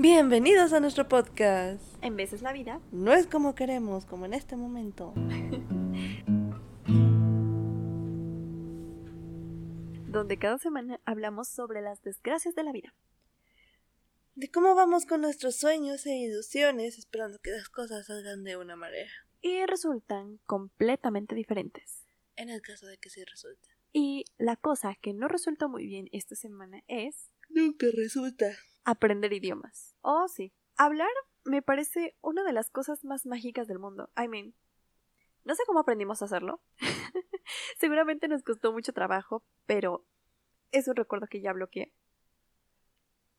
Bienvenidos a nuestro podcast. En veces la vida. No es como queremos, como en este momento. Donde cada semana hablamos sobre las desgracias de la vida. De cómo vamos con nuestros sueños e ilusiones esperando que las cosas salgan de una manera. Y resultan completamente diferentes. En el caso de que sí resulta. Y la cosa que no resultó muy bien esta semana es... Nunca resulta. Aprender idiomas. Oh, sí. Hablar me parece una de las cosas más mágicas del mundo. I mean, no sé cómo aprendimos a hacerlo. Seguramente nos costó mucho trabajo, pero es un recuerdo que ya bloqueé.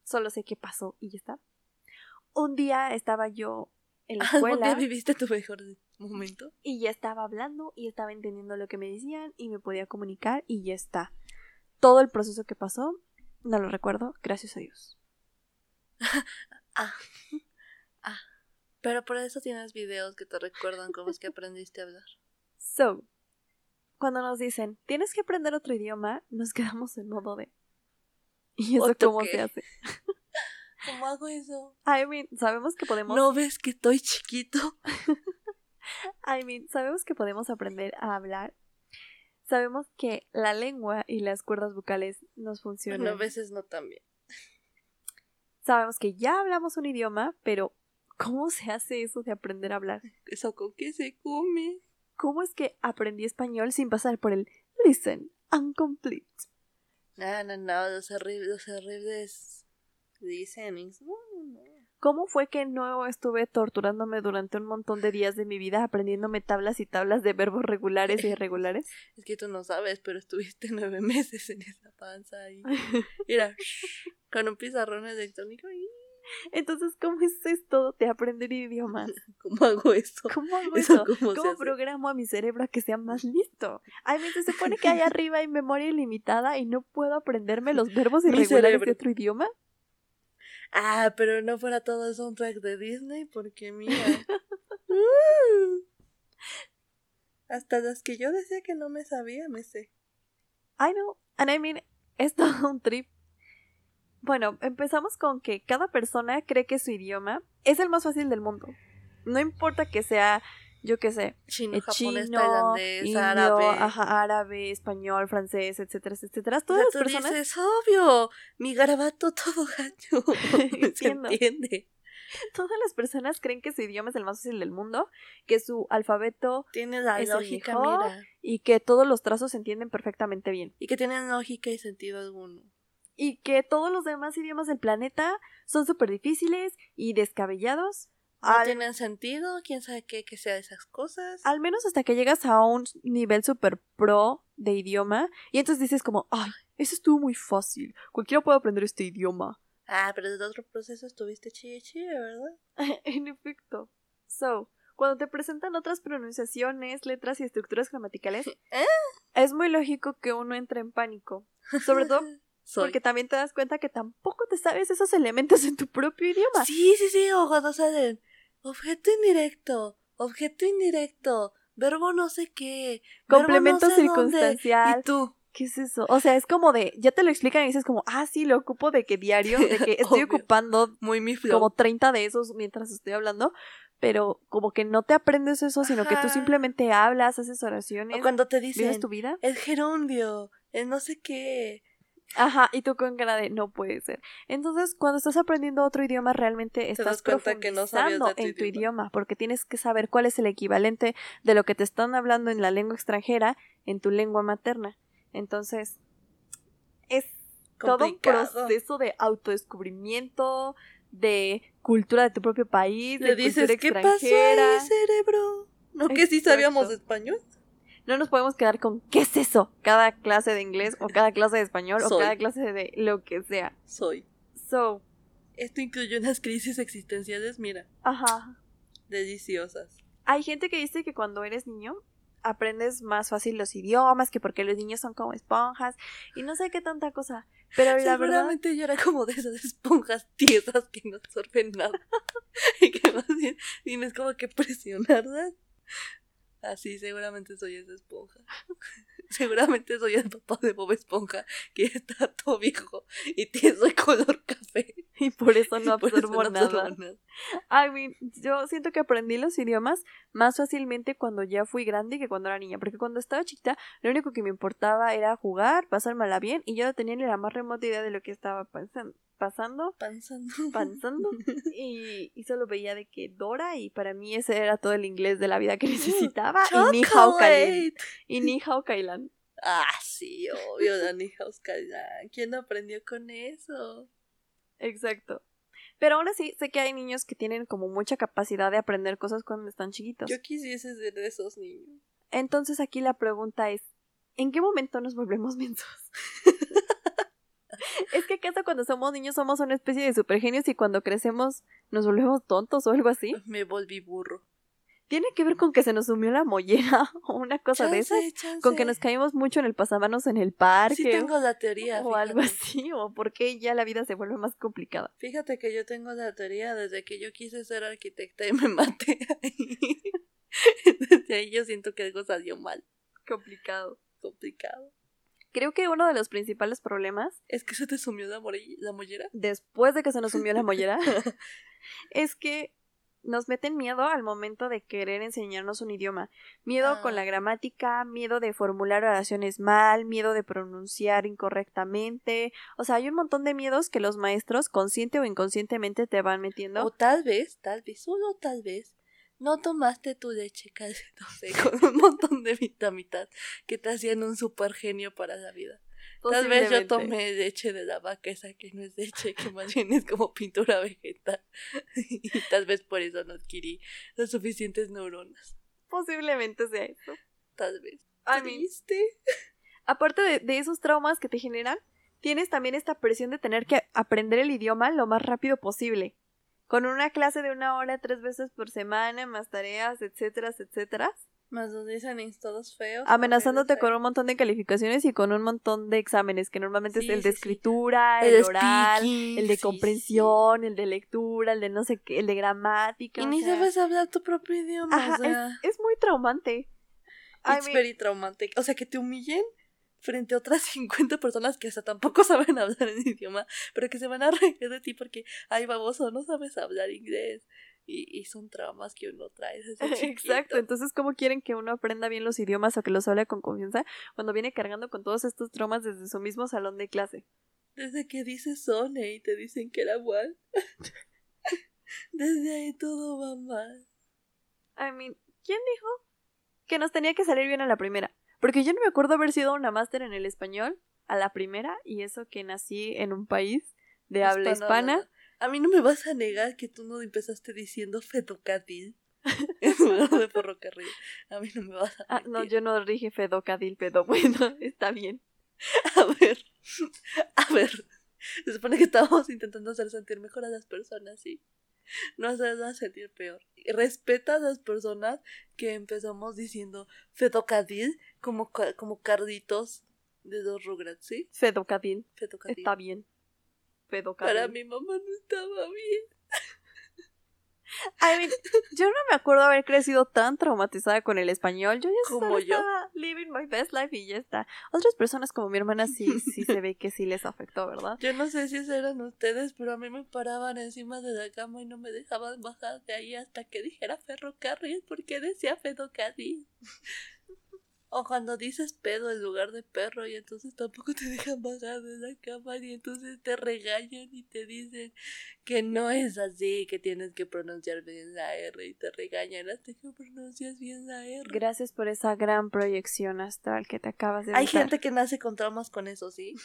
Solo sé qué pasó y ya está. Un día estaba yo en la escuela. viviste tu mejor momento? Y ya estaba hablando y estaba entendiendo lo que me decían y me podía comunicar y ya está. Todo el proceso que pasó, no lo recuerdo, gracias a Dios. ah. Ah. Pero por eso tienes videos que te recuerdan cómo es que aprendiste a hablar. So, cuando nos dicen, tienes que aprender otro idioma, nos quedamos en modo de... ¿Y eso cómo se hace? ¿Cómo hago eso? I mean, sabemos que podemos... ¿No ves que estoy chiquito? I mean, sabemos que podemos aprender a hablar. Sabemos que la lengua y las cuerdas vocales nos funcionan. Bueno, a veces no tan bien. Sabemos que ya hablamos un idioma, pero ¿cómo se hace eso de aprender a hablar? ¿Eso con qué se come? ¿Cómo es que aprendí español sin pasar por el listen and complete? No, no, no, los horribles, los horribles listenings. No, no, no. ¿Cómo fue que no estuve torturándome durante un montón de días de mi vida aprendiéndome tablas y tablas de verbos regulares e irregulares? Es que tú no sabes, pero estuviste nueve meses en esa panza ahí. Mira, con un pizarrón electrónico y... Entonces, ¿cómo es esto de aprender idiomas? ¿Cómo hago eso? ¿Cómo hago eso? ¿Cómo, programo a mi cerebro a que sea más listo? Ay, se supone que ahí arriba hay memoria ilimitada y no puedo aprenderme los verbos irregulares de otro idioma. Ah, pero no fuera todo el soundtrack de Disney, porque mira. Uh. hasta las que yo decía que no me sabía, me sé. I know, and I mean, es todo un trip. Bueno, empezamos con que cada persona cree que su idioma es el más fácil del mundo. No importa que sea yo qué sé, chino, eh, japonés, tailandés, árabe, ajá, árabe, español, francés, etcétera, etcétera. Todas las personas. es obvio, mi garabato todo gacho. Se entiende. Todas las personas creen que su idioma es el más fácil del mundo, que su alfabeto tiene la lógica, mira, y que todos los trazos se entienden perfectamente bien y que tienen lógica y sentido alguno. Y que todos los demás idiomas del planeta son súper difíciles y descabellados no tienen sentido, quién sabe qué que sea esas cosas. Al menos hasta que llegas a un nivel super pro de idioma y entonces dices como, ay, eso estuvo muy fácil, cualquiera puede aprender este idioma. Ah, pero desde otro proceso estuviste chile chile, ¿verdad? en efecto. So, cuando te presentan otras pronunciaciones, letras y estructuras gramaticales, ¿Eh? es muy lógico que uno entre en pánico. Sobre todo porque también te das cuenta que tampoco te sabes esos elementos en tu propio idioma. Sí, sí, sí, o cuando salen Objeto indirecto, objeto indirecto, verbo no sé qué, complemento circunstancial. ¿Y tú? ¿Qué es eso? O sea, es como de, ya te lo explican y dices como, ah, sí, lo ocupo de que diario, de que estoy ocupando muy mi como 30 de esos mientras estoy hablando, pero como que no te aprendes eso, sino que tú simplemente hablas, haces oraciones. O cuando te dicen, tu vida? el gerundio, el no sé qué, Ajá, y tú con cara de no puede ser. Entonces, cuando estás aprendiendo otro idioma, realmente estás profundizando en tu idioma. porque tienes que saber cuál es el equivalente de lo que te están hablando en la lengua extranjera en tu lengua materna. Entonces, es todo un proceso de autodescubrimiento, de cultura de tu propio país, Le de dices, cultura extranjera. ¿qué pasó cerebro? ¿No que sí sabíamos español? No nos podemos quedar con ¿qué es eso? Cada clase de inglés o cada clase de español o cada clase de lo que sea. Soy. So. Esto incluye unas crisis existenciales, mira. Ajá. Deliciosas. Hay gente que dice que cuando eres niño aprendes más fácil los idiomas, que porque los niños son como esponjas y no sé qué tanta cosa. Pero la verdad. yo era como de esas esponjas tiesas que no absorben nada. y que más bien tienes como que presionarlas Así, seguramente soy esa esponja. seguramente soy el papá de Bob Esponja, que está todo viejo y tiene color café. Y por eso no absorbo nada. I mean, yo siento que aprendí los idiomas más fácilmente cuando ya fui grande que cuando era niña. Porque cuando estaba chiquita, lo único que me importaba era jugar, pasármela bien, y yo no tenía ni la más remota idea de lo que estaba pensando pasando, pensando, pensando y, y, solo veía de que Dora y para mí ese era todo el inglés de la vida que necesitaba y ni Hao y ni Hao Kailan. Ah, sí, obvio, Ni Hao Kailan. ¿Quién aprendió con eso? Exacto. Pero aún así, sé que hay niños que tienen como mucha capacidad de aprender cosas cuando están chiquitos. Yo quisiese ser de esos niños. Entonces aquí la pregunta es, ¿en qué momento nos volvemos mensos? es que acaso cuando somos niños somos una especie de supergenios y cuando crecemos nos volvemos tontos o algo así. Me volví burro. ¿Tiene que ver con que se nos sumió la mollera o una cosa de esas? Con que nos caímos mucho en el pasamanos en el parque. Sí tengo la teoría. O algo así, o porque ya la vida se vuelve más complicada. Fíjate que yo tengo la teoría desde que yo quise ser arquitecta y me maté ahí. desde ahí yo siento que algo salió mal. Complicado. Complicado. Creo que uno de los principales problemas. Es que se te sumió la, la mollera. Después de que se nos sumió la mollera. es que nos meten miedo al momento de querer enseñarnos un idioma. Miedo con la ah. gramática, miedo de formular oraciones mal, miedo de pronunciar incorrectamente. O sea, hay un montón de miedos que los maestros, consciente o inconscientemente, te van metiendo. O tal vez, tal vez, solo tal vez, no tomaste tu leche sé, con un montón de vitaminas que te hacían un super genio para la vida. Tal vez yo tomé leche de la vaca, esa que no es leche, que más bien es como pintura vegetal. y tal vez por eso no adquirí las suficientes neuronas. Posiblemente sea eso. Tal vez. Aparte de, de esos traumas que te generan, tienes también esta presión de tener que aprender el idioma lo más rápido posible con una clase de una hora tres veces por semana, más tareas, etcétera, etcétera. Más los listenings todos feos. Amenazándote con un montón de calificaciones y con un montón de exámenes, que normalmente es el de escritura, el, oral, el de comprensión, el de lectura, el de no sé qué, el de gramática. Y ni sabes hablar tu propio idioma. es, muy traumante. Es very traumante. O sea, que te humillen frente a otras 50 personas que hasta tampoco saben hablar en idioma, pero que se van a reír de ti porque, ay, baboso, no sabes hablar inglés. Y, y son traumas que uno trae desde Exacto, entonces, ¿cómo quieren que uno aprenda bien los idiomas o que los hable con confianza cuando viene cargando con todos estos traumas desde su mismo salón de clase? Desde que dices Sone y te dicen que era mal. desde ahí todo va mal. I mean, ¿quién dijo que nos tenía que salir bien a la primera? Porque yo no me acuerdo haber sido una máster en el español a la primera y eso que nací en un país de habla hispana. A mí no me vas a negar que tú no empezaste diciendo fedocadil de ferrocarril. A mí no me vas a Ah, no, yo no dije fedocadil, pero bueno, está bien. A ver, a ver. Se supone que estábamos intentando hacer sentir mejor a las personas, ¿sí? no hacerlas sentir peor. Respeta a las personas que empezamos diciendo fedocadil como, como carditos de dos rugrats, ¿sí? Fedocadil. Está bien. Fedocadil. Para mi mamá no estaba bien. I mean, yo no me acuerdo haber crecido tan traumatizada con el español. Yo ya como yo. living my best life y ya está. Otras personas como mi hermana sí, sí se ve que sí les afectó, ¿verdad? Yo no sé si eran ustedes, pero a mí me paraban encima de la cama y no me dejaban bajar de ahí hasta que dijera ferrocarril porque decía ferrocarril. O cuando dices pedo en lugar de perro y entonces tampoco te dejan bajar de la cama y entonces te regañan y te dicen que no es así, que tienes que pronunciar bien la R y te regañan hasta que pronuncias bien la R. Gracias por esa gran proyección astral que te acabas de Hay gente que nace con traumas con eso, ¿sí?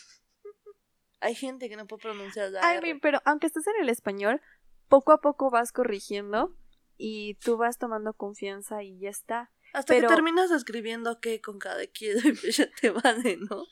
Hay gente que no puede pronunciar la R. pero aunque estés en el español, poco a poco vas corrigiendo y tú vas tomando confianza y ya está. Hasta que terminas escribiendo que con cada quien ya te vale, ¿no?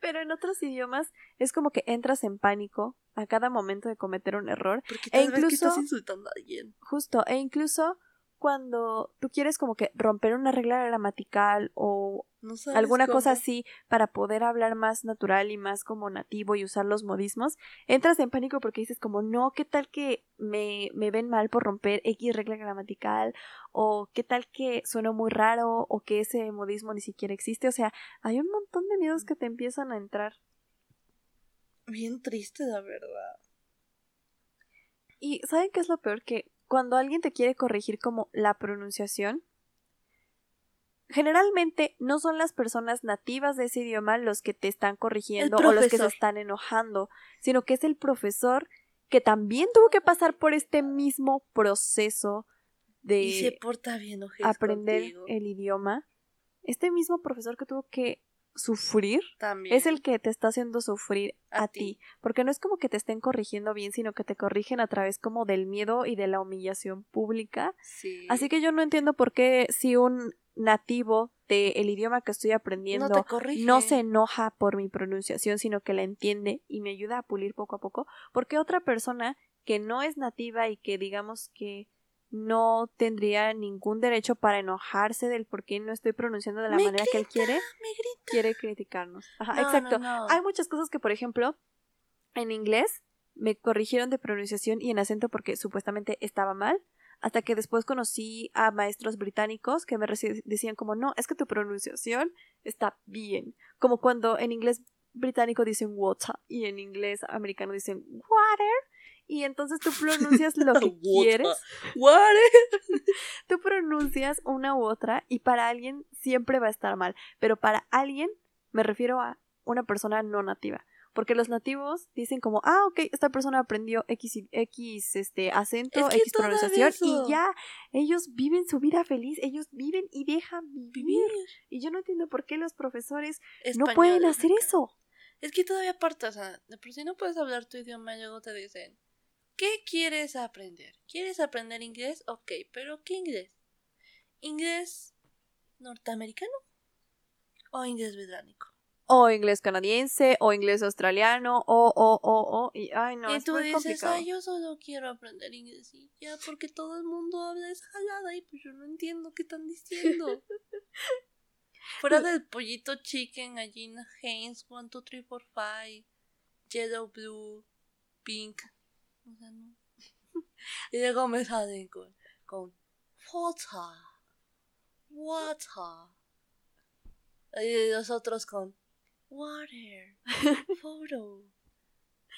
Pero en otros idiomas es como que entras en pánico a cada momento de cometer un error. Porque e tal e incluso, vez que estás insultando a alguien. Justo, e incluso cuando tú quieres como que romper una regla gramatical o alguna cosa así para poder hablar más natural y más como nativo y usar los modismos, entras en pánico porque dices como, no, ¿qué tal que me, me ven mal por romper X regla gramatical? O ¿qué tal que sueno muy raro? O que ese modismo ni siquiera existe. O sea, hay un montón de miedos que te empiezan a entrar. Bien triste, la verdad. Y ¿saben qué es lo peor? Que cuando alguien te quiere corregir como la pronunciación, generalmente no son las personas nativas de ese idioma los que te están corrigiendo o los que se están enojando, sino que es el profesor que también tuvo que pasar por este mismo proceso de aprender el idioma. Este mismo profesor que tuvo que sufrir También. es el que te está haciendo sufrir a, ti. Porque no es como que te estén corrigiendo bien, sino que te corrigen a través como del miedo y de la humillación pública. Así que yo no entiendo por qué si un nativo del idioma que estoy aprendiendo no, no, se enoja por mi pronunciación, sino que la entiende y me ayuda a pulir poco a poco, porque otra persona que no es nativa y que digamos que no tendría ningún derecho para enojarse del por qué no estoy pronunciando de la manera que él quiere. Quiere criticarnos. Ajá, exacto. Hay muchas cosas que, por ejemplo, en inglés me corrigieron de pronunciación y en acento porque supuestamente estaba mal. Hasta que después conocí a maestros británicos que me decían como, no, es que tu pronunciación está bien. Como cuando en inglés británico dicen water y en inglés americano dicen water y entonces tú pronuncias lo que quieres. tú pronuncias una u otra y para alguien siempre va a estar mal, pero para alguien me refiero a una persona no nativa. Porque los nativos dicen como, ah, ok, esta persona aprendió X, X este, acento, X pronunciación, y ya, ellos viven su vida feliz, ellos viven y dejan vivir. Y yo no entiendo por qué los profesores no pueden hacer eso. Es que todavía aparte, o sea, de por si no puedes hablar tu idioma, luego te dicen, ¿Qué quieres aprender? ¿Quieres aprender inglés? Ok, pero ¿qué inglés? ¿Inglés norteamericano? ¿O inglés británico? O inglés canadiense, o inglés australiano, o, o, o, o, y ay no, y tú dices, ay, yo solo quiero aprender inglés y ya, porque todo el mundo habla esa jalada y pues yo no entiendo qué están diciendo. Fuera del pollito chicken, gallina Haynes, 1, 2, 3, 4, 5, yellow, blue, pink, o sea, no. y salen con, con water, water. Y los otros con water, photo.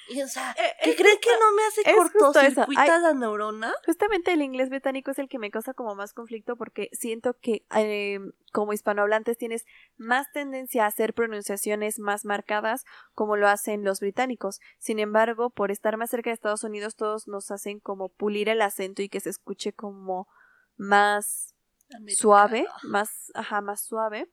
Y o sea, eh, ¿qué creen que no me hace cortocircuita la neurona? Justamente el inglés británico es el que me causa como más conflicto porque siento que eh, como hispanohablantes tienes más tendencia a hacer pronunciaciones más marcadas como lo hacen los británicos. Sin embargo, por estar más cerca de Estados Unidos, todos nos hacen como pulir el acento y que se escuche como más suave, más, ajá, más suave.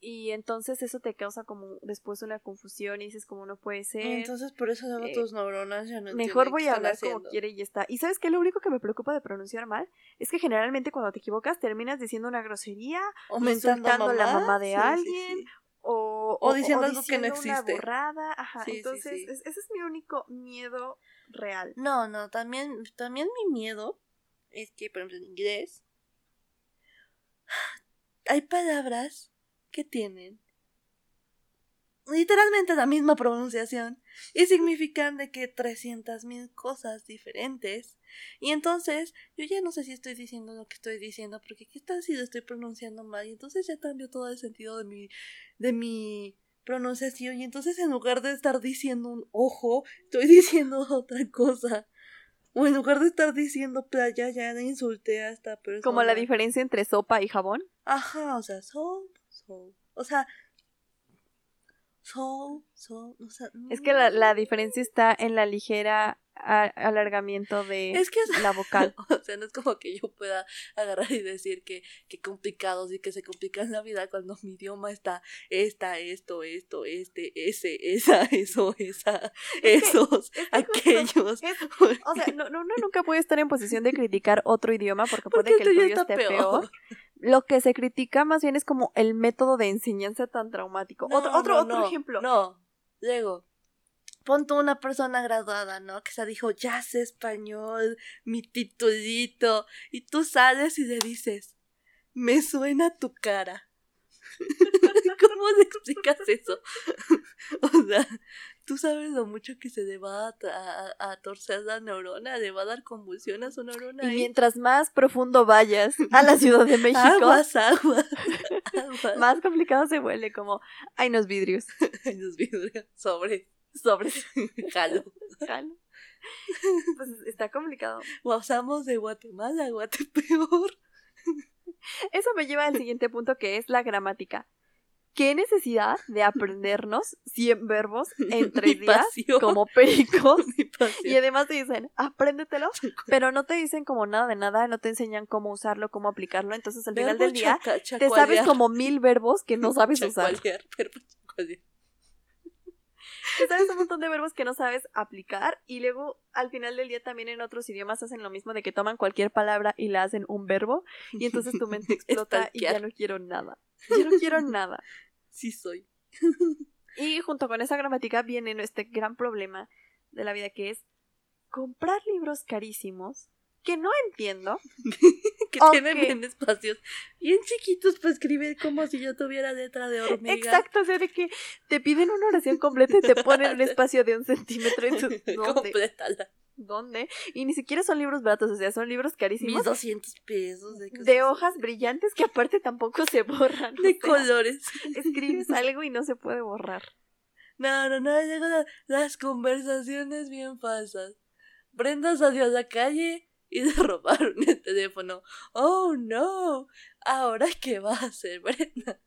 Y entonces eso te causa como después una confusión y dices como no puede ser. Entonces por eso eh, tus neuronas ya no Mejor voy a hablar como quiere y ya está. Y sabes que lo único que me preocupa de pronunciar mal es que generalmente cuando te equivocas terminas diciendo una grosería, o insultando a, la mamá de alguien O, o, diciendo algo que no existe. Una borrada. Ajá, entonces ese es mi único miedo real. No, no, también también mi miedo es que por ejemplo en inglés hay palabras que tienen literalmente la misma pronunciación y significan de que trescientas mil cosas diferentes. Y entonces yo ya no sé si estoy diciendo lo que estoy diciendo porque qué tal si lo estoy pronunciando mal y entonces ya cambió todo el sentido de mi de mi pronunciación y entonces en lugar de estar diciendo un ojo estoy diciendo otra cosa. O en lugar de estar diciendo playa ya le insulté a esta persona como la diferencia entre sopa y jabón. Ajá o sea sopa o sea, so, so, o sea, Es que la, la diferencia está en la ligera alargamiento de es que la vocal. O sea, no es como que yo pueda agarrar y decir que, que complicados y que se complica en la vida cuando mi idioma está esta, esto, esto, este, ese, esa, eso, esa, esos, aquellos. o sea, no, uno nunca puede estar en posición de criticar otro idioma porque puede que el tuyo esté peor lo que se critica más bien es como el método de enseñanza tan traumático. otro, otro, otro ejemplo. No, Diego. pon tú una persona graduada, ¿no? Que se dijo, ya sé español, mi titulito. Y tú sales y le dices, me suena tu cara. ¿Cómo le explicas eso? o sea, tú sabes lo mucho que se le va a, torcer la neurona, le va a dar convulsión a su neurona. Y mientras más profundo vayas a la Ciudad de México, aguas, aguas, más complicado se vuelve, como hay unos vidrios. hay unos vidrios, sobre. Sobre. Jalo. Jalo. Pues está complicado. Pasamos de Guatemala a Guatepeor. Eso me lleva al siguiente punto que es la gramática. ¿Qué necesidad de aprendernos 100 verbos en tres días como pericos? Y además te dicen, apréndetelo, pero no te dicen como nada de nada, no te enseñan cómo usarlo, cómo aplicarlo. Entonces al final del día te sabes como mil verbos que no sabes usar. Te sabes un montón de verbos que no sabes aplicar y luego al final del día también en otros idiomas hacen lo mismo de que toman cualquier palabra y la hacen un verbo y entonces tu mente explota y ya no quiero nada. Yo no quiero nada. Sí soy. y junto con esa gramática viene este gran problema de la vida que es comprar libros carísimos que no entiendo. que tienen bien espacios bien chiquitos para escribir como si yo tuviera letra de hormiga. Exacto, o sea, de que te piden una oración completa y te ponen un espacio de un centímetro y tú, ¿dónde? ¿Dónde? Y ni siquiera son libros baratos, o sea, son libros carísimos. Mis 200 pesos. De, de hojas brillantes que aparte tampoco se borran. De colores. Escribes algo y no se puede borrar. No, no, no, llegan las conversaciones bien falsas. Prendas hacia la calle y de robaron el teléfono. Oh no, ahora qué va a hacer Brenda.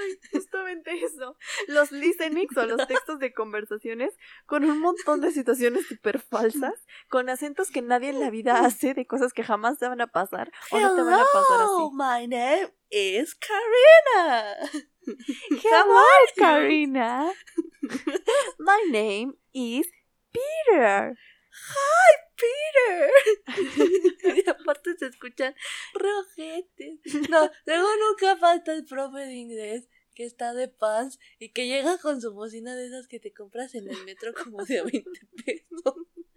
Ay, justamente eso. Los listenings o los textos de conversaciones con un montón de situaciones súper falsas, con acentos que nadie en la vida hace, de cosas que jamás te van a pasar o no te van a pasar así. My name is Karina. Hello, Karina. My name is Peter. ¡Hi, Peter! y aparte se escuchan rojetes. No, luego nunca falta el profe de inglés que está de pants y que llega con su bocina de esas que te compras en el metro como de a 20 pesos.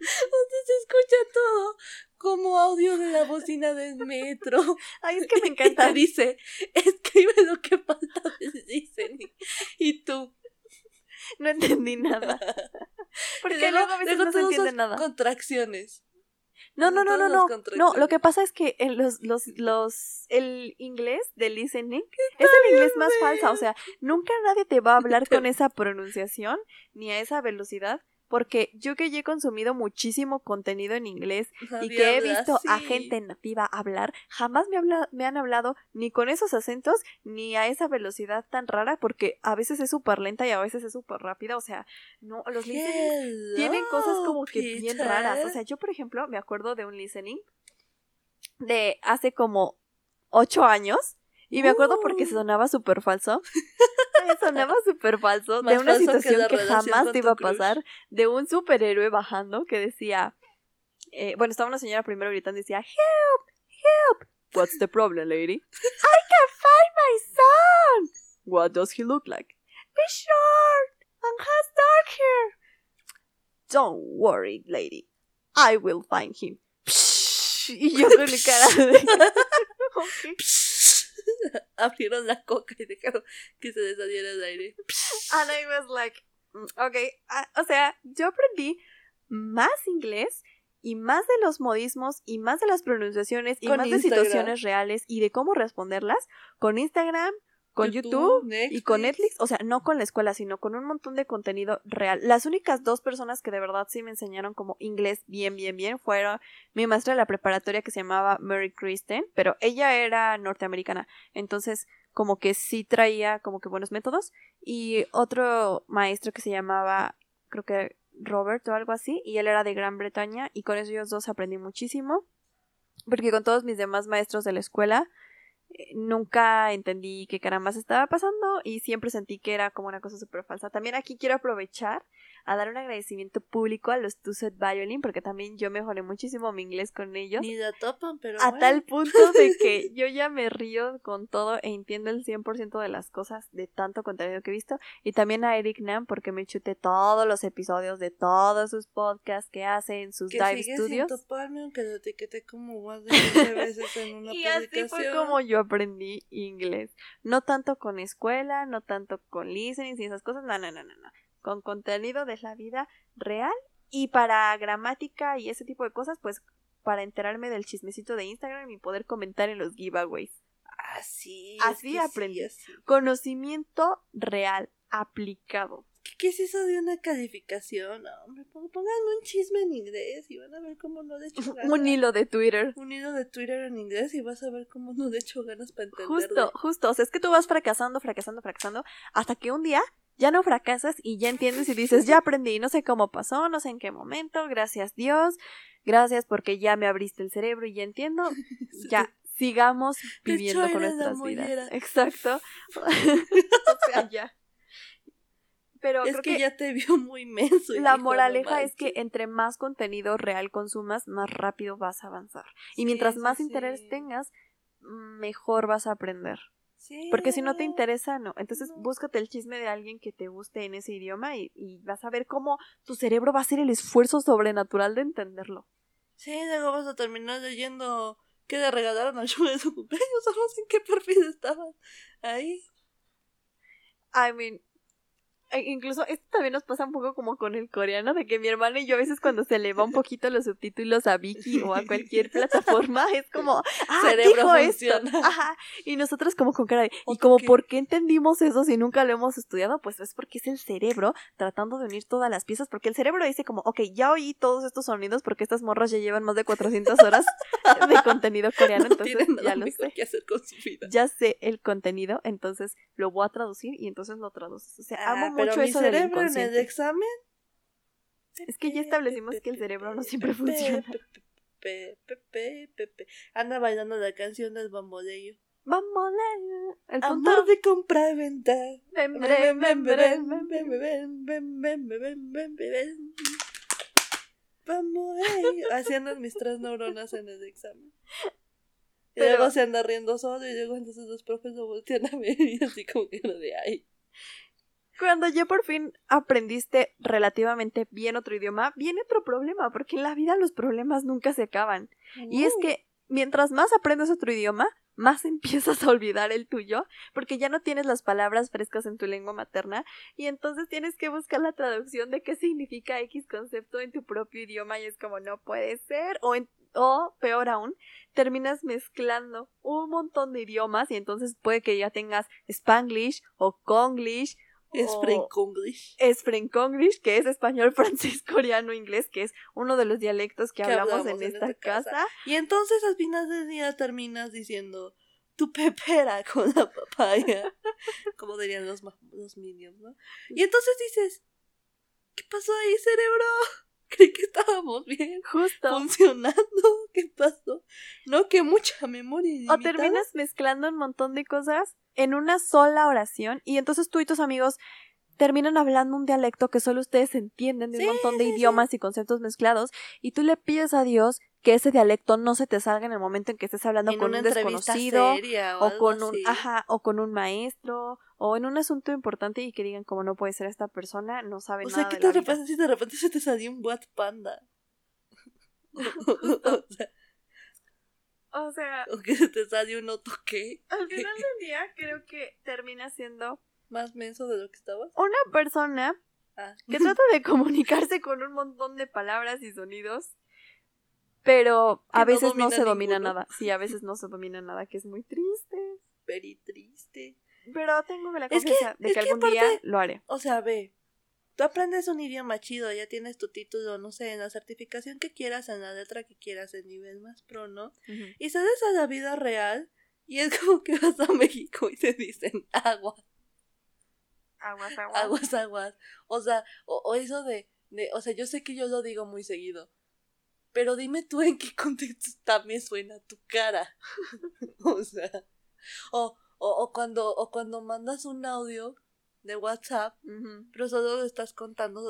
Donde se escucha todo como audio de la bocina del metro. Ay, es que me encanta. Y dice, escribe lo que falta dicen. Y tú. No entendí nada. Porque luego, a veces no se entiende nada. Contracciones. No, no, no, no, no. No, lo que pasa es que el, los, los, los, el inglés de listening es el inglés más falsa. O sea, nunca nadie te va a hablar con esa pronunciación ni a esa velocidad porque yo que ya he consumido muchísimo contenido en inglés y que he visto a gente nativa hablar, jamás me, habla, me han hablado ni con esos acentos ni a esa velocidad tan rara porque a veces es súper lenta y a veces es súper rápida, o sea, no, los listenings tienen cosas como que bien raras, o sea, yo por ejemplo me acuerdo de un listening de hace como ocho años y me acuerdo porque sonaba súper falso. sonaba súper falso. de una situación que, jamás te iba a pasar. De un superhéroe bajando que decía. Eh, bueno, estaba una señora primero gritando y decía: Help, help. What's the problem, lady? I can't find my son. What does he look like? He's short and has dark hair. Don't worry, lady. I will find him. Y yo con mi cara de. abrieron la coca y dejaron que se desadiera el aire. And I was like, mm, ok, ah, o sea, yo aprendí más inglés y más de los modismos y más de las pronunciaciones y más de situaciones reales y de cómo responderlas con Instagram, con YouTube, y con Netflix, o sea, no con la escuela, sino con un montón de contenido real. Las únicas dos personas que de verdad sí me enseñaron como inglés bien, bien, bien fueron mi maestra de la preparatoria que se llamaba Mary Kristen, pero ella era norteamericana, entonces como que sí traía como que buenos métodos, y otro maestro que se llamaba, creo que Robert o algo así, y él era de Gran Bretaña, y con ellos dos aprendí muchísimo, porque con todos mis demás maestros de la escuela, nunca entendí qué caramba estaba pasando y siempre sentí que era como una cosa súper falsa. También aquí quiero aprovechar a dar un agradecimiento público a los Tuset Violin, porque también yo mejoré muchísimo mi inglés con ellos. Ni la topan, pero. A tal punto de que yo ya me río con todo e entiendo el 100% de las cosas de tanto contenido que he visto. Y también a Eric Nam, porque me chuté todos los episodios de todos sus podcasts que hace en sus dive studios. Toparme, aunque lo etiqueté como más de veces en una y así fue como yo aprendí inglés. No tanto con escuela, no tanto con listening y esas cosas. No, no, no, no, no. Con contenido de la vida real y para gramática y ese tipo de cosas, pues para enterarme del chismecito de Instagram y poder comentar en los giveaways. Así. Así aprendí. Conocimiento real, aplicado. ¿Qué, es eso de una calificación? No, me pongan un chisme en inglés y van a ver cómo no de hecho ganas. un hilo de Twitter. Un hilo de Twitter en inglés y vas a ver cómo no de hecho ganas para entenderlo. Justo, justo. O sea, es que tú vas fracasando, fracasando, fracasando, hasta que un día ya no fracasas y ya entiendes y dices, ya aprendí, no sé cómo pasó, no sé en qué momento, gracias Dios, gracias porque ya me abriste el cerebro y ya entiendo, ya, sigamos viviendo con nuestras vidas. Exacto. o sea, ya. Pero es que, ya te vio muy menso. La moraleja es que entre más contenido real consumas, más rápido vas a avanzar. Y mientras más interés tengas, mejor vas a aprender. Porque si no te interesa, no. Entonces búscate el chisme de alguien que te guste en ese idioma y, vas a ver cómo tu cerebro va a hacer el esfuerzo sobrenatural de entenderlo. Sí, luego vas a terminar leyendo que le regalaron a Shuma de su cumpleaños, o no sé en qué perfil estaban ahí. I mean, incluso esto también nos pasa un poco como con el coreano, de que mi hermana y yo a veces cuando se le va un poquito los subtítulos a Vicky o a cualquier plataforma, es como, ah, cerebro funciona. Ajá. Y nosotros como con cara de, y como, ¿por qué entendimos eso si nunca lo hemos estudiado? Pues es porque es el cerebro tratando de unir todas las piezas, porque el cerebro dice como, ok, ya oí todos estos sonidos porque estas morras ya llevan más de 400 horas de contenido coreano, entonces ya lo sé. hacer con su vida. Ya sé el contenido, entonces lo voy a traducir y entonces lo traduces. O sea, amo ah, pero mi cerebro en el examen. Es que ya establecimos que el cerebro no siempre funciona. Anda bailando la canción del bamboleo. Bamboleo. El Amor de compra y venta. Haciendo mis tres neuronas en el examen. Y luego se anda riendo solo y luego entonces los profes lo voltean a ver y así como que lo de ahí. Cuando ya por fin aprendiste relativamente bien otro idioma, viene otro problema, porque en la vida los problemas nunca se acaban. Y es que mientras más aprendes otro idioma, más empiezas a olvidar el tuyo, porque ya no tienes las palabras frescas en tu lengua materna, y entonces tienes que buscar la traducción de qué significa X concepto en tu propio idioma, y es como no puede ser, o, o peor aún, terminas mezclando un montón de idiomas, y entonces puede que ya tengas Spanglish o Konglish es Franconglish. Es Franconglish, que es español, francés, coreano, inglés, que es uno de los dialectos que, hablamos, en, esta, casa. Y entonces al final del día terminas diciendo tu pepera con la papaya. como dirían los, los minions, ¿no? Y entonces dices, ¿qué pasó ahí, cerebro? Creí que estábamos bien. Justo. Funcionando. ¿Qué pasó? No, que mucha memoria. O terminas mezclando un montón de cosas en una sola oración y entonces tú y tus amigos terminan hablando un dialecto que solo ustedes entienden de un montón de idiomas y conceptos mezclados y tú le pides a Dios que ese dialecto no se te salga en el momento en que estés hablando con un desconocido o, con un ajá, o con un maestro o en un asunto importante y que digan como no puede ser esta persona, no sabe nada. O sea, ¿qué te pasa si de repente se te salió un What Panda? o sea, o sea. O que se te sale un otro qué. Al final del día, creo que termina siendo. Más menso de lo que estabas. Una persona ah. que trata de comunicarse con un montón de palabras y sonidos. Pero a veces no, se domina nada. Sí, a veces no se domina nada, que es muy triste. Very triste. Pero tengo la confianza de que, algún día lo haré. O sea, ve, tú aprendes un idioma chido, ya tienes tu título, no sé, en la certificación que quieras, en la letra que quieras, en nivel más pro, ¿no? Y sales a la vida real y es como que vas a México y te dicen agua. Aguas, aguas. Aguas, aguas. O sea, o, eso de, de, o sea, yo sé que yo lo digo muy seguido, pero dime tú en qué contexto también suena tu cara. o sea, o, o, o, cuando, o cuando mandas un audio de WhatsApp, pero solo lo estás contando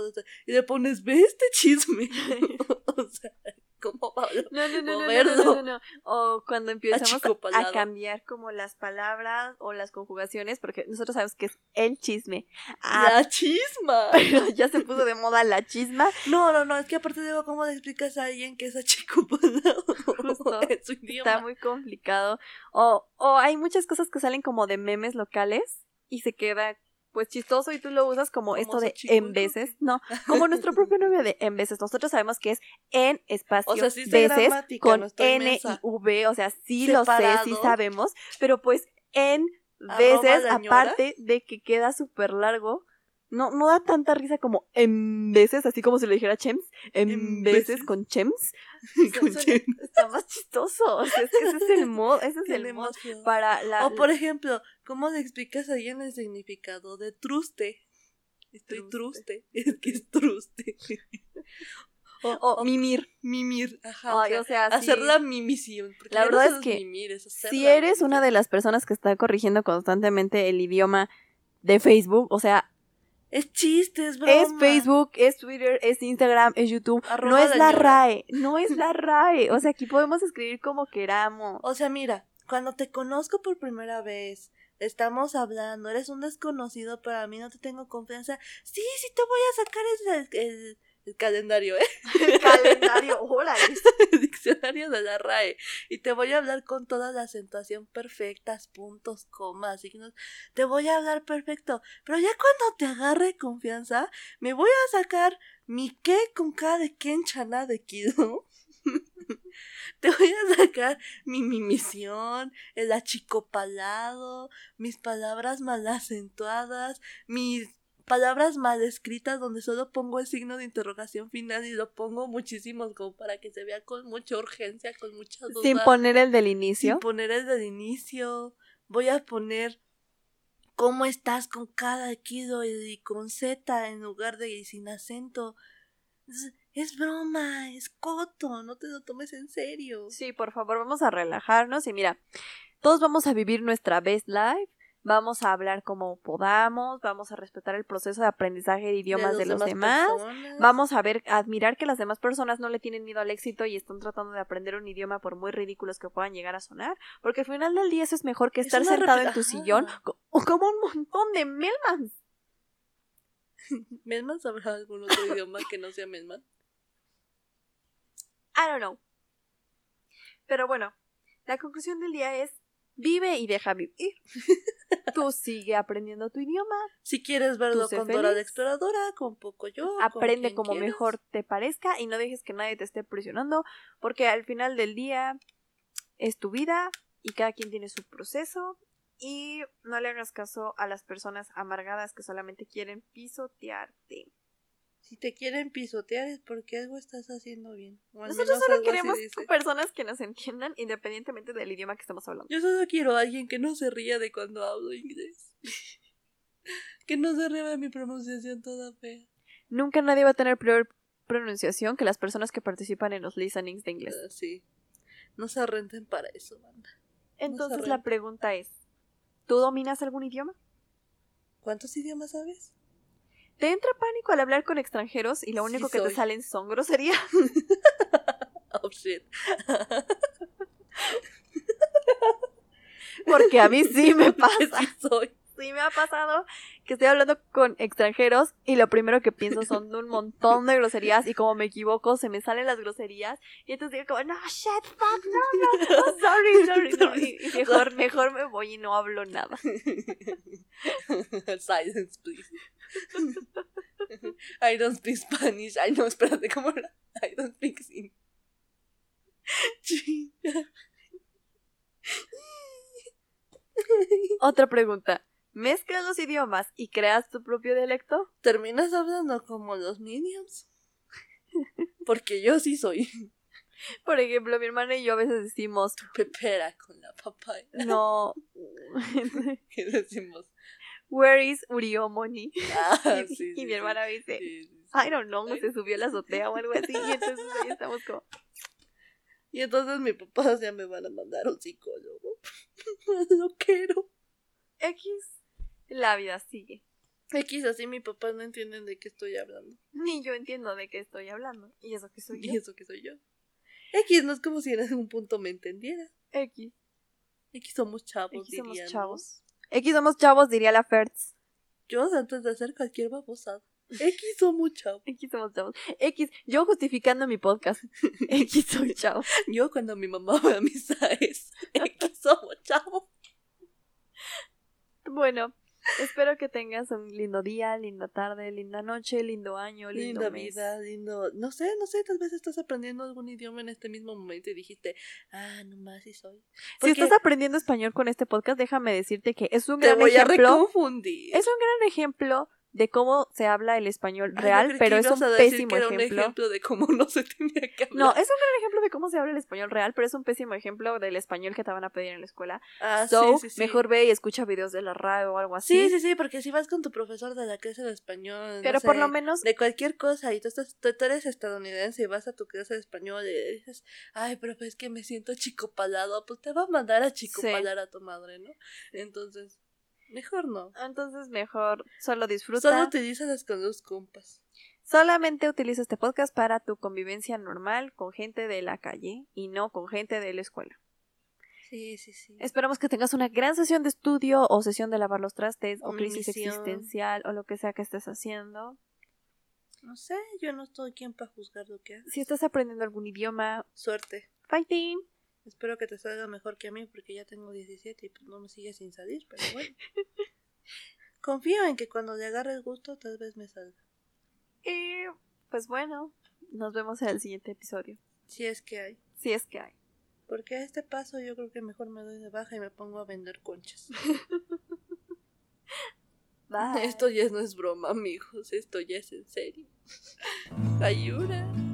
y le pones, ve este chisme. o sea, ¿cómo va no, no, no, no, no, O cuando empezamos a, cambiar como las palabras o las conjugaciones, porque nosotros sabemos que es el chisme. Ah, la chisma. Pero ya se puso de moda la chisma. No, no, no, es que aparte digo, ¿cómo le explicas a alguien que es achicopalado? Justo, está muy complicado. O, o hay muchas cosas que salen como de memes locales y se queda pues chistoso y tú lo usas como, esto de en veces, no, como nuestro propio nombre de en veces. Nosotros sabemos que es en espacio veces con N y V, o sea, sí lo sé, sí sabemos, pero pues en veces, aparte de que queda súper largo, no, no da tanta risa como en veces, así como si lo dijera Chems, en, veces, con Chems. Está más chistoso. es que ese es el modo, ese es el modo para la. O por ejemplo, ¿cómo le explicas a alguien el significado de truste? Estoy truste, es que es truste. O, mimir. Mimir, ajá. o sea, hacer la mimisión. La verdad es que si eres una de las personas que está corrigiendo constantemente el idioma de Facebook, o sea, es chiste, es broma. Es Facebook, es Twitter, es Instagram, es YouTube. no es la RAE, no es la RAE. O sea, aquí podemos escribir como queramos. O sea, mira, cuando te conozco por primera vez, estamos hablando, eres un desconocido para mí, no te tengo confianza. Sí, sí te voy a sacar el el calendario, ¿eh? El calendario, hola. De la RAE. Y te voy a hablar con toda la acentuación perfectas, puntos, comas, signos. Te voy a hablar perfecto. Pero ya cuando te agarre confianza, me voy a sacar mi qué con cada de Kenchana de Kido. te voy a sacar mi misión, el achicopalado, mis palabras mal acentuadas, mis palabras mal escritas donde solo pongo el signo de interrogación final y lo pongo muchísimos como para que se vea con mucha urgencia, con mucha duda. Sin poner el del inicio. Sin poner el del inicio. Voy a poner cómo estás con cada equido y con Z en lugar de sin acento. Es, es, broma, es coto, no te lo tomes en serio. Sí, por favor, vamos a relajarnos y mira, todos vamos a vivir nuestra best life vamos a hablar como podamos, vamos a respetar el proceso de aprendizaje de idiomas de, los demás, vamos a ver, admirar que las demás personas no le tienen miedo al éxito y están tratando de aprender un idioma por muy ridículos que puedan llegar a sonar, porque al final del día eso es mejor que estar sentado en tu sillón como un montón de melmans. ¿Melmans habrá algún otro idioma que no sea melman? I don't know. Pero bueno, la conclusión del día es vive y deja vivir. Tú sigue aprendiendo tu idioma. Si quieres verlo con Dora de Exploradora, con poco yo. Aprende como mejor te parezca y no dejes que nadie te esté presionando, porque al final del día es tu vida y cada quien tiene su proceso. Y no le hagas caso a las personas amargadas que solamente quieren pisotearte. Si te quieren pisotear es porque algo estás haciendo bien. Nosotros solo queremos personas que nos entiendan independientemente del idioma que estamos hablando. Yo solo quiero a alguien que no se ría de cuando hablo inglés. que no se ría de mi pronunciación toda fea. Nunca nadie va a tener peor pronunciación que las personas que participan en los listenings de inglés. Ah, sí. No se renten para eso, banda. Entonces la pregunta es, ¿tú dominas algún idioma? ¿Cuántos idiomas sabes? ¿Te entra pánico al hablar con extranjeros y lo único que te salen son groserías? oh shit. Porque a mí sí me pasa. Sí soy sí me ha pasado que estoy hablando con extranjeros y lo primero que pienso son un montón de groserías y como me equivoco se me salen las groserías y entonces digo como, no, shit, fuck, no, no, oh, sorry, sorry, sorry. Y mejor, mejor me voy y no hablo nada. Silence, please. I don't speak Spanish. Ay, no, espérate, ¿cómo era? I don't speak Spanish. Otra pregunta. ¿Mezclas los idiomas y creas tu propio dialecto? ¿Terminas hablando como los Minions? Porque yo sí soy. Por ejemplo, mi hermana y yo a veces decimos... Pepera con la papaya. No. ¿Qué decimos? Where is Uriomoni? Ah, y, mi hermana dice, I don't know, se subió a la azotea o algo así. Y entonces ahí estamos como... Y entonces mi papá ya me van a mandar un psicólogo. no quiero. X la vida sigue. X, así mi papá no entienden de qué estoy hablando. Ni yo entiendo de qué estoy hablando. Y eso que soy yo. Y eso que soy yo. X no es como si en algún punto me entendiera. X. X somos chavos, X somos chavos. X somos chavos, diría la Fertz. Yo antes de hacer cualquier babosada. X somos chavos. X somos chavos. X, yo justificando mi podcast. X soy chavo. Yo cuando mi mamá va a misa es X somos chavos. Bueno, Espero que tengas un lindo día, linda tarde, linda noche, lindo año, lindo linda vida, lindo, no sé, no sé, tal vez estás aprendiendo algún idioma en este mismo momento y dijiste, ah, nomás sí soy. Si estás aprendiendo español con este podcast, déjame decirte que es un gran Te voy A reconfundir. Es un gran ejemplo de cómo se habla el español real, pero es un pésimo ejemplo. de cómo no se tenía que hablar. No, es un gran ejemplo de cómo se habla el español real, pero es un pésimo ejemplo del español que te van a pedir en la escuela. Ah, so, sí, sí, mejor ve y escucha videos de la radio o algo así. Sí, sí, sí, porque si vas con tu profesor de la clase de español, pero por lo menos de cualquier cosa y tú estás tú, eres estadounidense y vas a tu clase de español y dices, "Ay, pero es que me siento chico palado", pues te va a mandar a chico palar a tu madre, ¿no? Entonces, Mejor no. Entonces mejor solo disfruta. Solo utilízalas con los compas. Solamente utiliza este podcast para tu convivencia normal con gente de la calle y no con gente de la escuela. Sí, sí, sí. Esperamos que tengas una gran sesión de estudio o sesión de lavar los trastes o, crisis existencial o lo que sea que estés haciendo. No sé, yo no estoy quien para juzgar lo que haces. Si estás aprendiendo algún idioma, suerte. Fighting. Espero que te salga mejor que a mí porque ya tengo 17 y pues no me sigue sin salir, pero bueno. Confío en que cuando le agarre el gusto tal vez me salga. Y pues bueno, nos vemos en el siguiente episodio. Si es que hay. Si es que hay. Porque a este paso yo creo que mejor me doy de baja y me pongo a vender conchas. Esto ya no es broma, amigos. Esto ya es en serio. Ayuda.